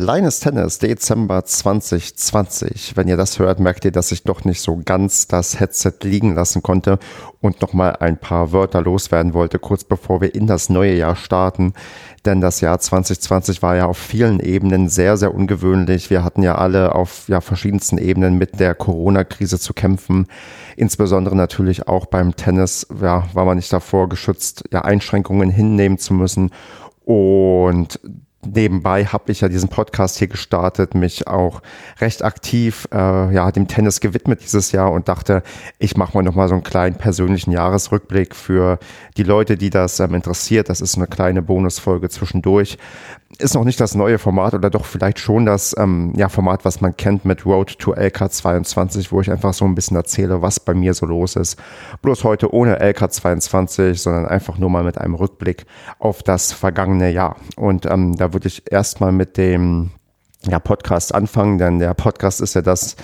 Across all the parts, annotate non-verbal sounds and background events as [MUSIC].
Kleines Tennis, Dezember 2020. Wenn ihr das hört, merkt ihr, dass ich doch nicht so ganz das Headset liegen lassen konnte und nochmal ein paar Wörter loswerden wollte, kurz bevor wir in das neue Jahr starten. Denn das Jahr 2020 war ja auf vielen Ebenen sehr, sehr ungewöhnlich. Wir hatten ja alle auf ja, verschiedensten Ebenen mit der Corona-Krise zu kämpfen. Insbesondere natürlich auch beim Tennis ja, war man nicht davor geschützt, ja, Einschränkungen hinnehmen zu müssen. Und nebenbei habe ich ja diesen Podcast hier gestartet, mich auch recht aktiv äh, ja dem Tennis gewidmet dieses Jahr und dachte, ich mache mal noch mal so einen kleinen persönlichen Jahresrückblick für die Leute, die das ähm, interessiert. Das ist eine kleine Bonusfolge zwischendurch ist noch nicht das neue Format oder doch vielleicht schon das ähm, ja, Format, was man kennt mit Road to LK22, wo ich einfach so ein bisschen erzähle, was bei mir so los ist. Bloß heute ohne LK22, sondern einfach nur mal mit einem Rückblick auf das vergangene Jahr. Und ähm, da würde ich erstmal mit dem ja, Podcast anfangen, denn der Podcast ist ja das,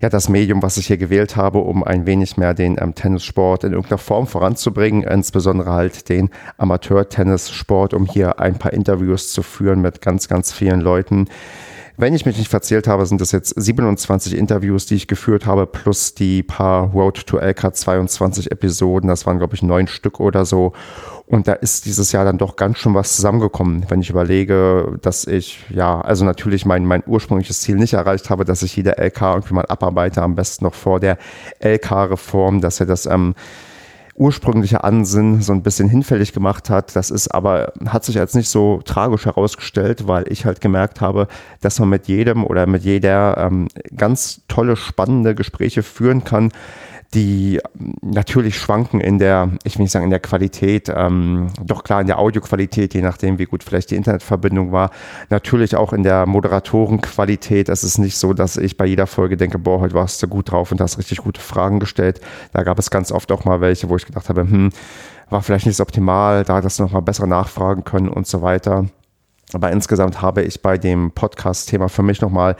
ja das Medium, was ich hier gewählt habe, um ein wenig mehr den ähm, Tennissport in irgendeiner Form voranzubringen, insbesondere halt den Amateur-Tennissport, um hier ein paar Interviews zu führen mit ganz, ganz vielen Leuten. Wenn ich mich nicht verzählt habe, sind das jetzt 27 Interviews, die ich geführt habe, plus die paar Road to LK 22 Episoden. Das waren, glaube ich, neun Stück oder so. Und da ist dieses Jahr dann doch ganz schön was zusammengekommen, wenn ich überlege, dass ich, ja, also natürlich mein, mein ursprüngliches Ziel nicht erreicht habe, dass ich jede LK irgendwie mal abarbeite, am besten noch vor der LK-Reform, dass er das ähm, ursprüngliche Ansinn so ein bisschen hinfällig gemacht hat. Das ist aber, hat sich als nicht so tragisch herausgestellt, weil ich halt gemerkt habe, dass man mit jedem oder mit jeder ähm, ganz tolle, spannende Gespräche führen kann, die natürlich schwanken in der, ich will nicht sagen in der Qualität, ähm, doch klar in der Audioqualität, je nachdem, wie gut vielleicht die Internetverbindung war. Natürlich auch in der Moderatorenqualität. Es ist nicht so, dass ich bei jeder Folge denke, boah, heute warst du gut drauf und hast richtig gute Fragen gestellt. Da gab es ganz oft auch mal welche, wo ich gedacht habe, hm, war vielleicht nicht optimal, da hättest du noch mal besser nachfragen können und so weiter. Aber insgesamt habe ich bei dem Podcast-Thema für mich nochmal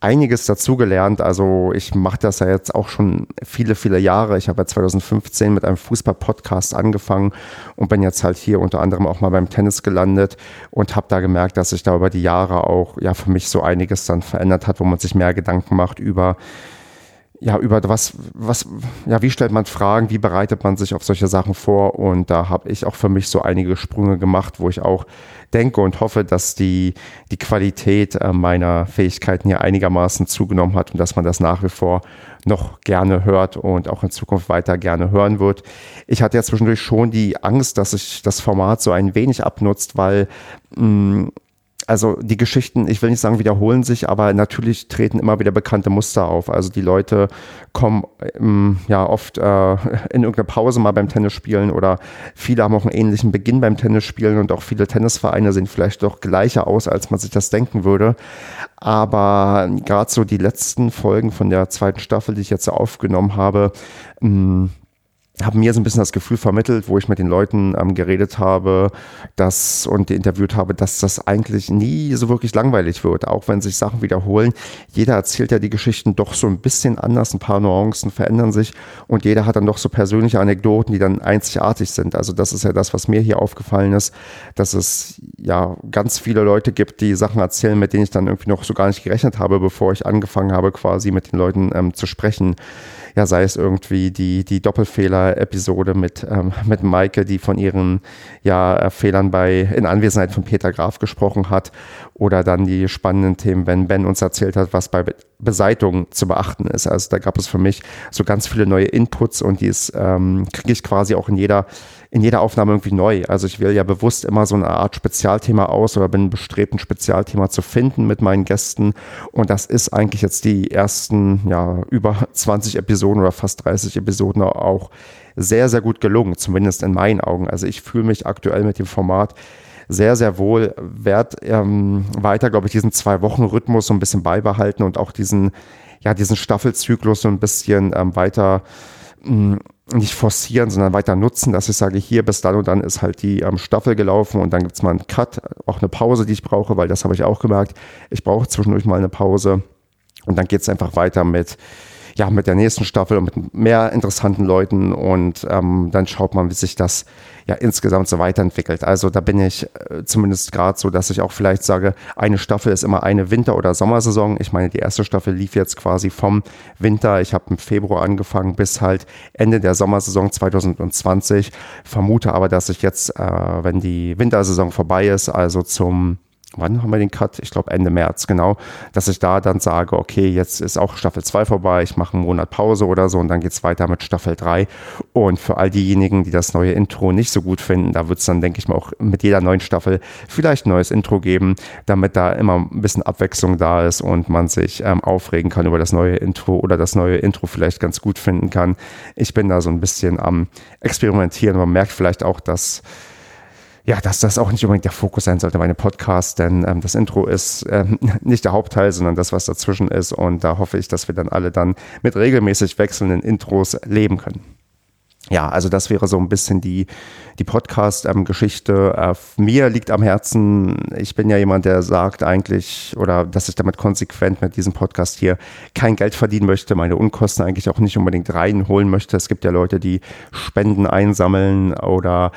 einiges dazugelernt. Also ich mache das ja jetzt auch schon viele, viele Jahre. Ich habe ja 2015 mit einem Fußball-Podcast angefangen und bin jetzt halt hier unter anderem auch mal beim Tennis gelandet und habe da gemerkt, dass sich da über die Jahre auch ja für mich so einiges dann verändert hat, wo man sich mehr Gedanken macht über ja, über was, was, ja, wie stellt man Fragen, wie bereitet man sich auf solche Sachen vor? Und da habe ich auch für mich so einige Sprünge gemacht, wo ich auch denke und hoffe, dass die, die Qualität äh, meiner Fähigkeiten hier einigermaßen zugenommen hat und dass man das nach wie vor noch gerne hört und auch in Zukunft weiter gerne hören wird. Ich hatte ja zwischendurch schon die Angst, dass sich das Format so ein wenig abnutzt, weil mh, mm, also die Geschichten, ich will nicht sagen, wiederholen sich, aber natürlich treten immer wieder bekannte Muster auf. Also die Leute kommen ähm, ja oft äh, [LAUGHS] in irgendeiner Pause mal beim Tennisspielen oder viele haben auch einen ähnlichen Beginn beim Tennisspielen und auch viele Tennisvereine sehen vielleicht doch gleicher aus, als man sich das denken würde. Aber gerade so die letzten Folgen von der zweiten Staffel, die ich jetzt aufgenommen habe, mh, mm, haben mir so ein bisschen das Gefühl vermittelt, wo ich mit den Leuten ähm, geredet habe, dass und interviewt habe, dass das eigentlich nie so wirklich langweilig wird, auch wenn sich Sachen wiederholen. Jeder erzählt ja die Geschichten doch so ein bisschen anders, ein paar Nuancen verändern sich und jeder hat dann doch so persönliche Anekdoten, die dann einzigartig sind. Also das ist ja das, was mir hier aufgefallen ist, dass es ja ganz viele Leute gibt, die Sachen erzählen, mit denen ich dann irgendwie noch so gar nicht gerechnet habe, bevor ich angefangen habe, quasi mit den Leuten ähm, zu sprechen ja, sei es irgendwie die, die Doppelfehler-Episode mit, ähm, mit Maike, die von ihren ja, äh, Fehlern bei, in Anwesenheit von Peter Graf gesprochen hat, oder dann die spannenden Themen, wenn Ben uns erzählt hat, was bei Beseitigung zu beachten ist. Also da gab es für mich so ganz viele neue Inputs und die ähm, kriege ich quasi auch in jeder in jeder Aufnahme irgendwie neu. Also ich wähle ja bewusst immer so eine Art Spezialthema aus oder bin bestrebt, ein Spezialthema zu finden mit meinen Gästen. Und das ist eigentlich jetzt die ersten, ja, über [LAUGHS] 20 Episoden oder fast 30 Episoden auch sehr, sehr gut gelungen, zumindest in meinen Augen. Also ich fühle mich aktuell mit dem Format sehr, sehr wohl, werde ähm, weiter, glaube ich, diesen Zwei-Wochen-Rhythmus so ein bisschen beibehalten und auch diesen ja, diesen Staffelzyklus so ein bisschen ähm, weiter mh, mm, nicht forcieren, sondern weiter nutzen, dass ich sage, hier bis dann und dann ist halt die ähm, Staffel gelaufen und dann gibt es mal einen Cut, auch eine Pause, die ich brauche, weil das habe ich auch gemerkt. Ich brauche zwischendurch mal eine Pause und dann geht es einfach weiter mit ja, mit der nächsten Staffel und mit mehr interessanten Leuten und ähm, dann schaut man, wie sich das ja insgesamt so weiterentwickelt. Also da bin ich äh, zumindest gerade so, dass ich auch vielleicht sage, eine Staffel ist immer eine Winter- oder Sommersaison. Ich meine, die erste Staffel lief jetzt quasi vom Winter. Ich habe im Februar angefangen bis halt Ende der Sommersaison 2020. Vermute aber, dass ich jetzt, äh, wenn die Wintersaison vorbei ist, also zum wann haben wir den Cut? Ich glaube Ende März, genau, dass ich da dann sage, okay, jetzt ist auch Staffel 2 vorbei, ich mache einen Monat Pause oder so und dann geht es weiter mit Staffel 3. Und für all diejenigen, die das neue Intro nicht so gut finden, da wird es dann, denke ich mal, auch mit jeder neuen Staffel vielleicht ein neues Intro geben, damit da immer ein bisschen Abwechslung da ist und man sich ähm, aufregen kann über das neue Intro oder das neue Intro vielleicht ganz gut finden kann. Ich bin da so ein bisschen am Experimentieren. Man merkt vielleicht auch, dass ja, dass das auch nicht unbedingt der Fokus sein sollte, meine Podcast, denn ähm, das Intro ist ähm, [LAUGHS] nicht der Hauptteil, sondern das, was dazwischen ist. Und da hoffe ich, dass wir dann alle dann mit regelmäßig wechselnden Intros leben können. Ja, also das wäre so ein bisschen die, die Podcast-Geschichte. Ähm, äh, mir liegt am Herzen, ich bin ja jemand, der sagt eigentlich, oder dass ich damit konsequent mit diesem Podcast hier kein Geld verdienen möchte, meine Unkosten eigentlich auch nicht unbedingt reinholen möchte. Es gibt ja Leute, die Spenden einsammeln oder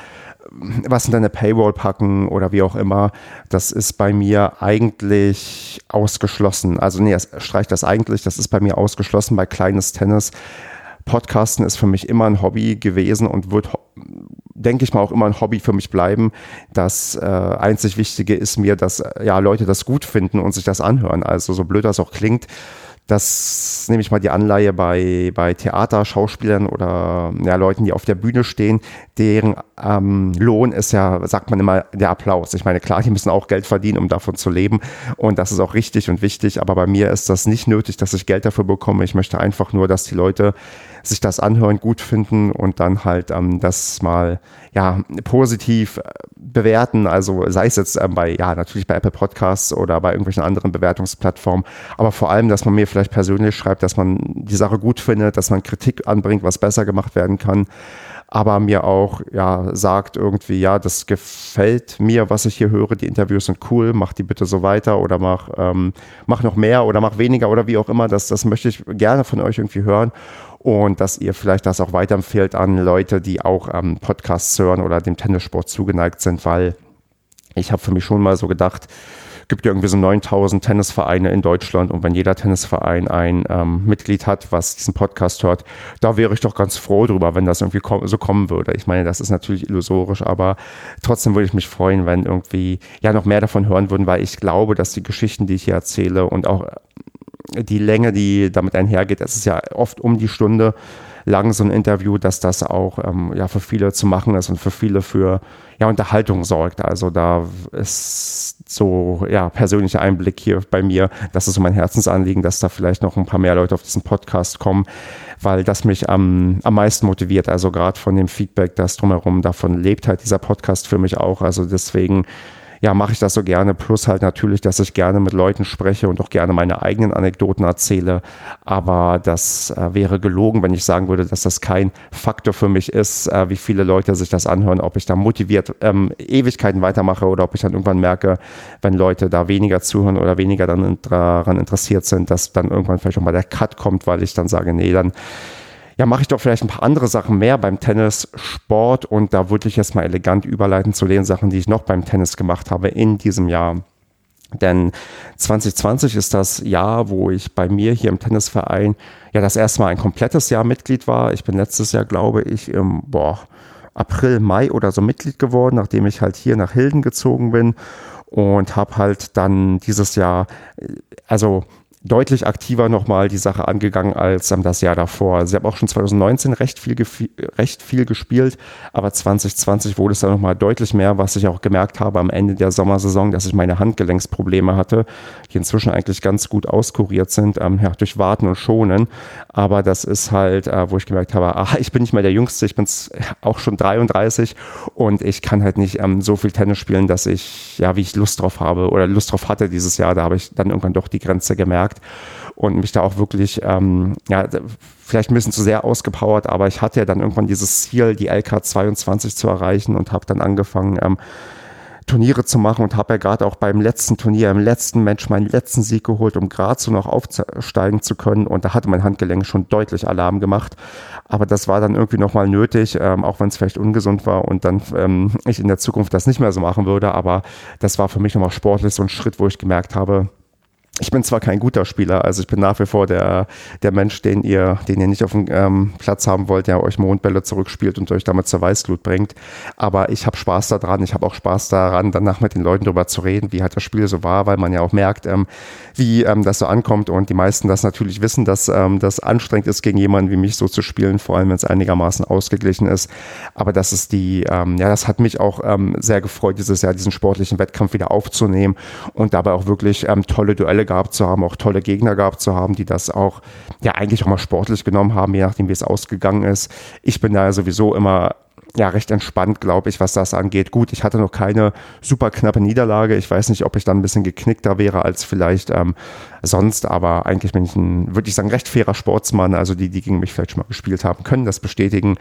was in deine Paywall packen oder wie auch immer, das ist bei mir eigentlich ausgeschlossen. Also nee, streicht das eigentlich, das ist bei mir ausgeschlossen bei kleines Tennis. Podcasten ist für mich immer ein Hobby gewesen und wird, denke ich mal, auch immer ein Hobby für mich bleiben. Das äh, einzig Wichtige ist mir, dass ja Leute das gut finden und sich das anhören. Also so blöd das auch klingt, das nehme ich mal die Anleihe bei, bei Theaterschauspielern oder ja, Leuten, die auf der Bühne stehen, deren ähm, Lohn ist ja, sagt man immer, der Applaus. Ich meine, klar, die müssen auch Geld verdienen, um davon zu leben und das ist auch richtig und wichtig, aber bei mir ist das nicht nötig, dass ich Geld dafür bekomme. Ich möchte einfach nur, dass die Leute sich das anhören, gut finden und dann halt ähm, das mal ja positiv äh, bewerten. Also sei es jetzt ähm, bei, ja, natürlich bei Apple Podcasts oder bei irgendwelchen anderen Bewertungsplattformen, aber vor allem, dass man mir vielleicht persönlich schreibt, dass man die Sache gut findet, dass man Kritik anbringt, was besser gemacht werden kann aber mir auch ja sagt irgendwie, ja, das gefällt mir, was ich hier höre, die Interviews sind cool, mach die bitte so weiter oder mach, ähm, mach noch mehr oder mach weniger oder wie auch immer, das, das möchte ich gerne von euch irgendwie hören und dass ihr vielleicht das auch weiterempfehlt an Leute, die auch ähm, Podcasts hören oder dem Tennissport zugeneigt sind, weil ich habe für mich schon mal so gedacht, gibt ja irgendwie so 9000 Tennisvereine in Deutschland und wenn jeder Tennisverein ein ähm, Mitglied hat, was diesen Podcast hört, da wäre ich doch ganz froh drüber, wenn das irgendwie kom so kommen würde. Ich meine, das ist natürlich illusorisch, aber trotzdem würde ich mich freuen, wenn irgendwie ja noch mehr davon hören würden, weil ich glaube, dass die Geschichten, die ich hier erzähle und auch die Länge, die damit einhergeht, das ist ja oft um die Stunde lang so ein Interview, dass das auch ähm, ja für viele zu machen ist und für viele für ja Unterhaltung sorgt. Also da ist so ja persönlicher Einblick hier bei mir. Das ist so mein Herzensanliegen, dass da vielleicht noch ein paar mehr Leute auf diesen Podcast kommen, weil das mich am, am meisten motiviert. Also gerade von dem Feedback, das drumherum davon lebt halt dieser Podcast für mich auch. Also deswegen ja, mache ich das so gerne. Plus halt natürlich, dass ich gerne mit Leuten spreche und auch gerne meine eigenen Anekdoten erzähle. Aber das äh, wäre gelogen, wenn ich sagen würde, dass das kein Faktor für mich ist, äh, wie viele Leute sich das anhören, ob ich da motiviert ähm, Ewigkeiten weitermache oder ob ich dann irgendwann merke, wenn Leute da weniger zuhören oder weniger dann daran interessiert sind, dass dann irgendwann vielleicht auch mal der Cut kommt, weil ich dann sage, nee, dann ja, mache ich doch vielleicht ein paar andere Sachen mehr beim Tennis, Sport und da würde ich jetzt mal elegant überleiten zu den Sachen, die ich noch beim Tennis gemacht habe in diesem Jahr. Denn 2020 ist das Jahr, wo ich bei mir hier im Tennisverein ja das erste Mal ein komplettes Jahr Mitglied war. Ich bin letztes Jahr, glaube ich, im boah, April, Mai oder so Mitglied geworden, nachdem ich halt hier nach Hilden gezogen bin und habe halt dann dieses Jahr, also deutlich aktiver nochmal die Sache angegangen als das Jahr davor. Sie haben auch schon 2019 recht viel, recht viel gespielt, aber 2020 wurde es dann nochmal deutlich mehr, was ich auch gemerkt habe am Ende der Sommersaison, dass ich meine Handgelenksprobleme hatte, die inzwischen eigentlich ganz gut auskuriert sind, ähm, ja, durch Warten und Schonen. Aber das ist halt, äh, wo ich gemerkt habe, ah, ich bin nicht mehr der Jüngste, ich bin auch schon 33 und ich kann halt nicht ähm, so viel Tennis spielen, dass ich, ja, wie ich Lust drauf habe oder Lust drauf hatte dieses Jahr, da habe ich dann irgendwann doch die Grenze gemerkt gemerkt und mich da auch wirklich, ähm, ja, vielleicht ein bisschen zu sehr ausgepowert, aber ich hatte ja dann irgendwann dieses Ziel, die LK 22 zu erreichen und habe dann angefangen, ähm, Turniere zu machen und habe ja gerade auch beim letzten Turnier, im letzten Match meinen letzten Sieg geholt, um gerade so noch aufsteigen zu können. Und da hatte mein Handgelenk schon deutlich Alarm gemacht. Aber das war dann irgendwie nochmal nötig, ähm, auch wenn es vielleicht ungesund war und dann ähm, ich in der Zukunft das nicht mehr so machen würde. Aber das war für mich nochmal sportlich so ein Schritt, wo ich gemerkt habe, ich bin zwar kein guter Spieler, also ich bin nach wie vor der, der Mensch, den ihr, den ihr nicht auf dem ähm, Platz haben wollt, der euch Mondbälle zurückspielt und euch damit zur Weißglut bringt. Aber ich habe Spaß daran, ich habe auch Spaß daran, danach mit den Leuten darüber zu reden, wie halt das Spiel so war, weil man ja auch merkt, ähm, wie ähm, das so ankommt und die meisten das natürlich wissen, dass ähm, das anstrengend ist, gegen jemanden wie mich so zu spielen, vor allem wenn es einigermaßen ausgeglichen ist. Aber das ist die, ähm, ja, das hat mich auch ähm, sehr gefreut, dieses Jahr diesen sportlichen Wettkampf wieder aufzunehmen und dabei auch wirklich ähm, tolle Duelle gehabt zu haben, auch tolle Gegner gehabt zu haben, die das auch ja eigentlich auch mal sportlich genommen haben, je nachdem wie es ausgegangen ist. Ich bin da sowieso immer ja recht entspannt, glaube ich, was das angeht. Gut, ich hatte noch keine super knappe Niederlage. Ich weiß nicht, ob ich dann ein bisschen geknickter wäre als vielleicht ähm, sonst, aber eigentlich bin ich ein, würde ich sagen, recht fairer Sportsmann. Also die, die gegen mich vielleicht schon mal gespielt haben, können das bestätigen.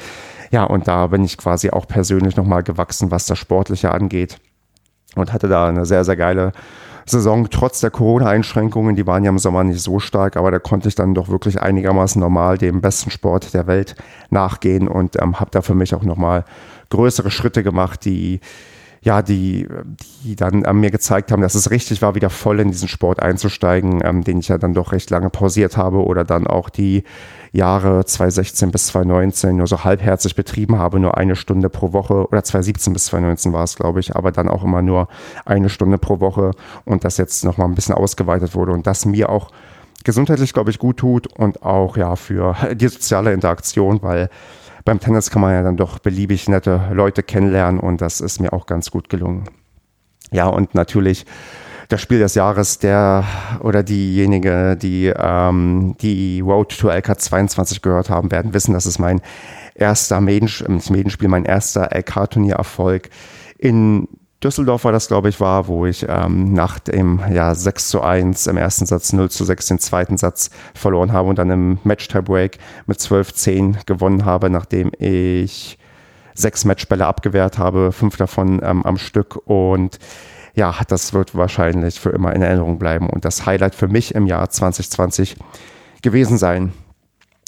Ja, und da bin ich quasi auch persönlich nochmal gewachsen, was das Sportliche angeht. Und hatte da eine sehr, sehr geile Saison trotz der Corona-Einschränkungen, die waren ja im Sommer nicht so stark, aber da konnte ich dann doch wirklich einigermaßen normal dem besten Sport der Welt nachgehen und ähm, habe da für mich auch nochmal größere Schritte gemacht, die ja, die, die dann ähm, mir gezeigt haben, dass es richtig war, wieder voll in diesen Sport einzusteigen, ähm, den ich ja dann doch recht lange pausiert habe oder dann auch die Jahre 2016 bis 2019 nur so halbherzig betrieben habe, nur eine Stunde pro Woche oder 2017 bis 2019 war es, glaube ich, aber dann auch immer nur eine Stunde pro Woche und das jetzt nochmal ein bisschen ausgeweitet wurde und das mir auch gesundheitlich, glaube ich, gut tut und auch ja für die soziale Interaktion, weil beim Tennis kann man ja dann doch beliebig nette Leute kennenlernen und das ist mir auch ganz gut gelungen. Ja, und natürlich das Spiel des Jahres, der oder diejenige, die ähm, die Road to LK 22 gehört haben, werden wissen, dass es mein erster Medenspiel, mein erster LK-Turniererfolg in Düsseldorf war das, glaube ich, war, wo ich ähm, nach dem ja, 6 zu 1 im ersten Satz, 0 zu 6 den zweiten Satz verloren habe und dann im Match-Tiebreak mit 12-10 gewonnen habe, nachdem ich sechs Matchbälle abgewehrt habe, fünf davon ähm, am Stück und ja, das wird wahrscheinlich für immer in Erinnerung bleiben und das Highlight für mich im Jahr 2020 gewesen sein.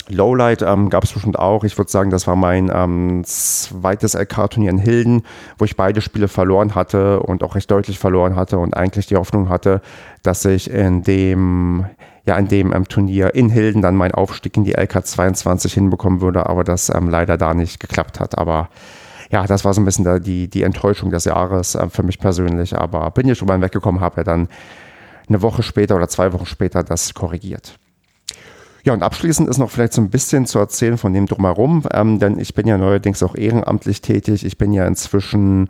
Lowlight ähm, gab es bestimmt auch. Ich würde sagen, das war mein ähm, zweites LK-Turnier in Hilden, wo ich beide Spiele verloren hatte und auch recht deutlich verloren hatte und eigentlich die Hoffnung hatte, dass ich in dem ja in dem ähm, Turnier in Hilden dann meinen Aufstieg in die LK 22 hinbekommen würde, aber das ähm, leider da nicht geklappt hat. Aber ja, das war so ein bisschen da die, die Enttäuschung des Jahres äh, für mich persönlich. Aber bin hier schon mal weggekommen, habe ja dann eine Woche später oder zwei Wochen später das korrigiert. Ja, und abschließend ist noch vielleicht so ein bisschen zu erzählen von dem drumherum, ähm, denn ich bin ja neuerdings auch ehrenamtlich tätig. Ich bin ja inzwischen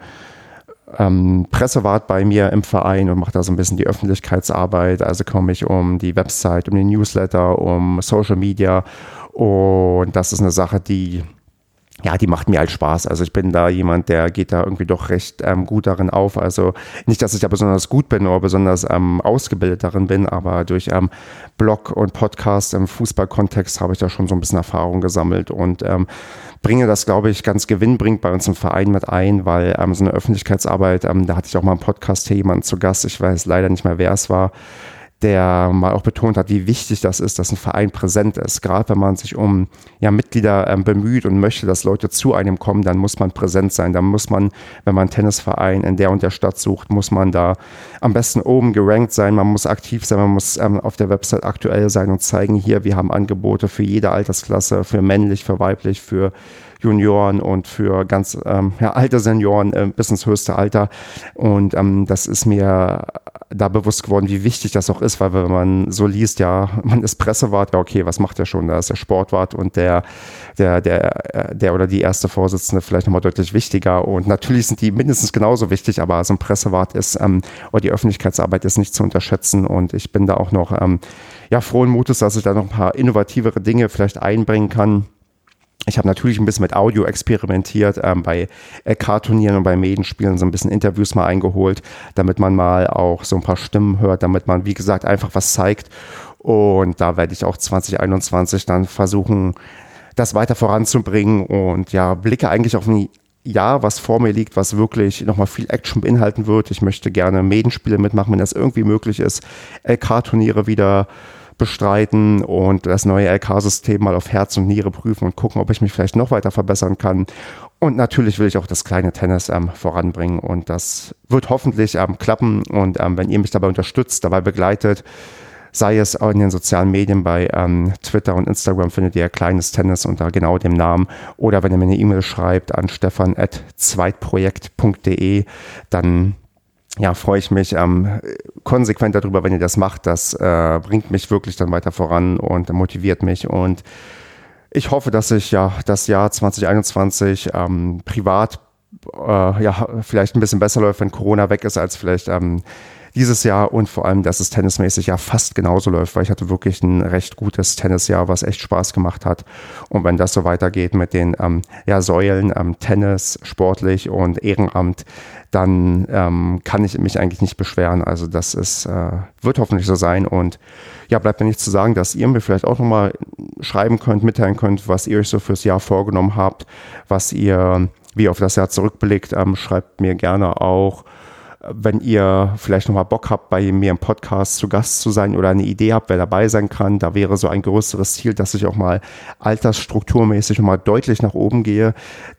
ähm, Pressewart bei mir im Verein und mache da so ein bisschen die Öffentlichkeitsarbeit. Also komme ich um die Website, um den Newsletter, um Social Media. Und das ist eine Sache, die ja, die macht mir halt Spaß. Also ich bin da jemand, der geht da irgendwie doch recht ähm, gut darin auf. Also nicht, dass ich da besonders gut bin oder besonders ähm, ausgebildet darin bin, aber durch ähm, Blog und Podcast im Fußballkontext habe ich da schon so ein bisschen Erfahrung gesammelt und ähm, bringe das, glaube ich, ganz gewinnbringend bei uns im Verein mit ein, weil ähm, so eine Öffentlichkeitsarbeit, ähm, da hatte ich auch mal im Podcast hier jemanden zu Gast, ich weiß leider nicht mehr, wer es war, der mal auch betont hat, wie wichtig das ist, dass ein Verein präsent ist. Gerade wenn man sich um ja, Mitglieder ähm, bemüht und möchte, dass Leute zu einem kommen, dann muss man präsent sein. Dann muss man, wenn man einen Tennisverein in der und der Stadt sucht, muss man da am besten oben gerankt sein. Man muss aktiv sein, man muss ähm, auf der Website aktuell sein und zeigen, hier, wir haben Angebote für jede Altersklasse, für männlich, für weiblich, für Junioren und für ganz ähm, ja, alte Senioren äh, bis ins höchste Alter. Und ähm, das ist mir da bewusst geworden, wie wichtig das auch ist, weil wenn man so liest, ja, [LAUGHS] man ist Pressewart, ja okay, was macht der schon? Da ist der Sportwart und der, der, der, äh, der oder die erste Vorsitzende vielleicht nochmal deutlich wichtiger. Und natürlich sind die mindestens genauso wichtig, aber so ein Pressewart ist, ähm, oder die Öffentlichkeitsarbeit ist nicht zu unterschätzen. Und ich bin da auch noch ähm, ja, frohen Mutes, dass ich da noch ein paar innovativere Dinge vielleicht einbringen kann ich habe natürlich ein bisschen mit Audio experimentiert, ähm, bei LK-Turnieren und bei Medenspielen so ein bisschen Interviews mal eingeholt, damit man mal auch so ein paar Stimmen hört, damit man, wie gesagt, einfach was zeigt. Und da werde ich auch 2021 dann versuchen, das weiter voranzubringen und ja, blicke eigentlich auf ein Jahr, was vor mir liegt, was wirklich nochmal viel Action beinhalten wird. Ich möchte gerne Medenspiele mitmachen, wenn das irgendwie möglich ist. LK-Turniere wieder bestreiten und das neue LK-System mal auf Herz und Niere prüfen und gucken, ob ich mich vielleicht noch weiter verbessern kann. Und natürlich will ich auch das kleine Tennis ähm, voranbringen und das wird hoffentlich ähm, klappen. Und ähm, wenn ihr mich dabei unterstützt, dabei begleitet, sei es in den sozialen Medien bei ähm, Twitter und Instagram findet ihr kleines Tennis unter genau dem Namen oder wenn ihr mir eine E-Mail schreibt an stefan.zweitprojekt.de, dann ja, freue ich mich ähm, konsequent darüber, wenn ihr das macht. Das äh, bringt mich wirklich dann weiter voran und motiviert mich und ich hoffe, dass ich ja das Jahr 2021 ähm, privat äh, ja vielleicht ein bisschen besser läuft, wenn Corona weg ist, als vielleicht ähm, dieses Jahr und vor allem, dass es tennismäßig ja fast genauso läuft, weil ich hatte wirklich ein recht gutes Tennisjahr, was echt Spaß gemacht hat. Und wenn das so weitergeht mit den ähm, ja, Säulen ähm, Tennis, sportlich und Ehrenamt, dann ähm, kann ich mich eigentlich nicht beschweren. Also das ist, äh, wird hoffentlich so sein und ja, bleibt mir nichts zu sagen, dass ihr mir vielleicht auch nochmal schreiben könnt, mitteilen könnt, was ihr euch so fürs Jahr vorgenommen habt, was ihr, wie auf das Jahr zurückblickt. Ähm, schreibt mir gerne auch, wenn ihr vielleicht nochmal Bock habt, bei mir im Podcast zu Gast zu sein oder eine Idee habt, wer dabei sein kann, da wäre so ein größeres Ziel, dass ich auch mal altersstrukturmäßig mal deutlich nach oben gehe.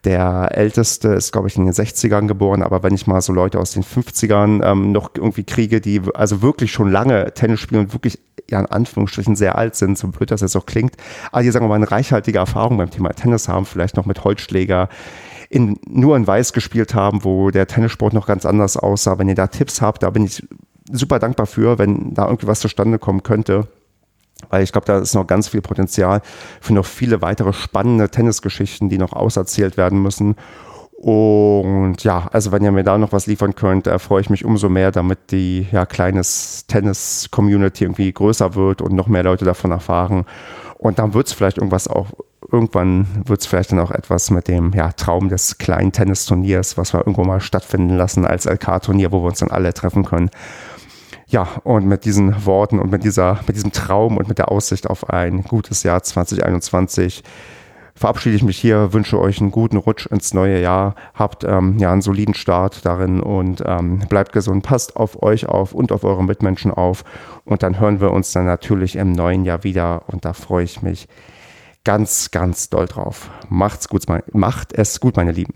Der Älteste ist, glaube ich, in den 60ern geboren, aber wenn ich mal so Leute aus den 50ern ähm, noch irgendwie kriege, die also wirklich schon lange Tennis spielen und wirklich ja in Anführungsstrichen sehr alt sind, so blöd das jetzt auch klingt, aber die sagen wir mal eine reichhaltige Erfahrung beim Thema Tennis haben, vielleicht noch mit Holzschläger, in, nur in Weiß gespielt haben, wo der Tennissport noch ganz anders aussah. Wenn ihr da Tipps habt, da bin ich super dankbar für, wenn da irgendwie was zustande kommen könnte. Weil ich glaube, da ist noch ganz viel Potenzial für noch viele weitere spannende Tennisgeschichten, die noch auserzählt werden müssen. Und ja, also wenn ihr mir da noch was liefern könnt, da freue ich mich umso mehr, damit die ja kleines Tennis-Community irgendwie größer wird und noch mehr Leute davon erfahren. Und dann wird es vielleicht irgendwas auch irgendwann wird es vielleicht dann auch etwas mit dem ja, Traum des kleinen Tennisturniers, was wir irgendwo mal stattfinden lassen als LK-Turnier, wo wir uns dann alle treffen können. Ja, und mit diesen Worten und mit, dieser, mit diesem Traum und mit der Aussicht auf ein gutes Jahr 2021 verabschiede ich mich hier, wünsche euch einen guten Rutsch ins neue Jahr, habt ähm, ja einen soliden Start darin und ähm, bleibt gesund, passt auf euch auf und auf eure Mitmenschen auf und dann hören wir uns dann natürlich im neuen Jahr wieder und da freue ich mich ganz, ganz doll drauf. Macht's gut, macht es gut, meine Lieben.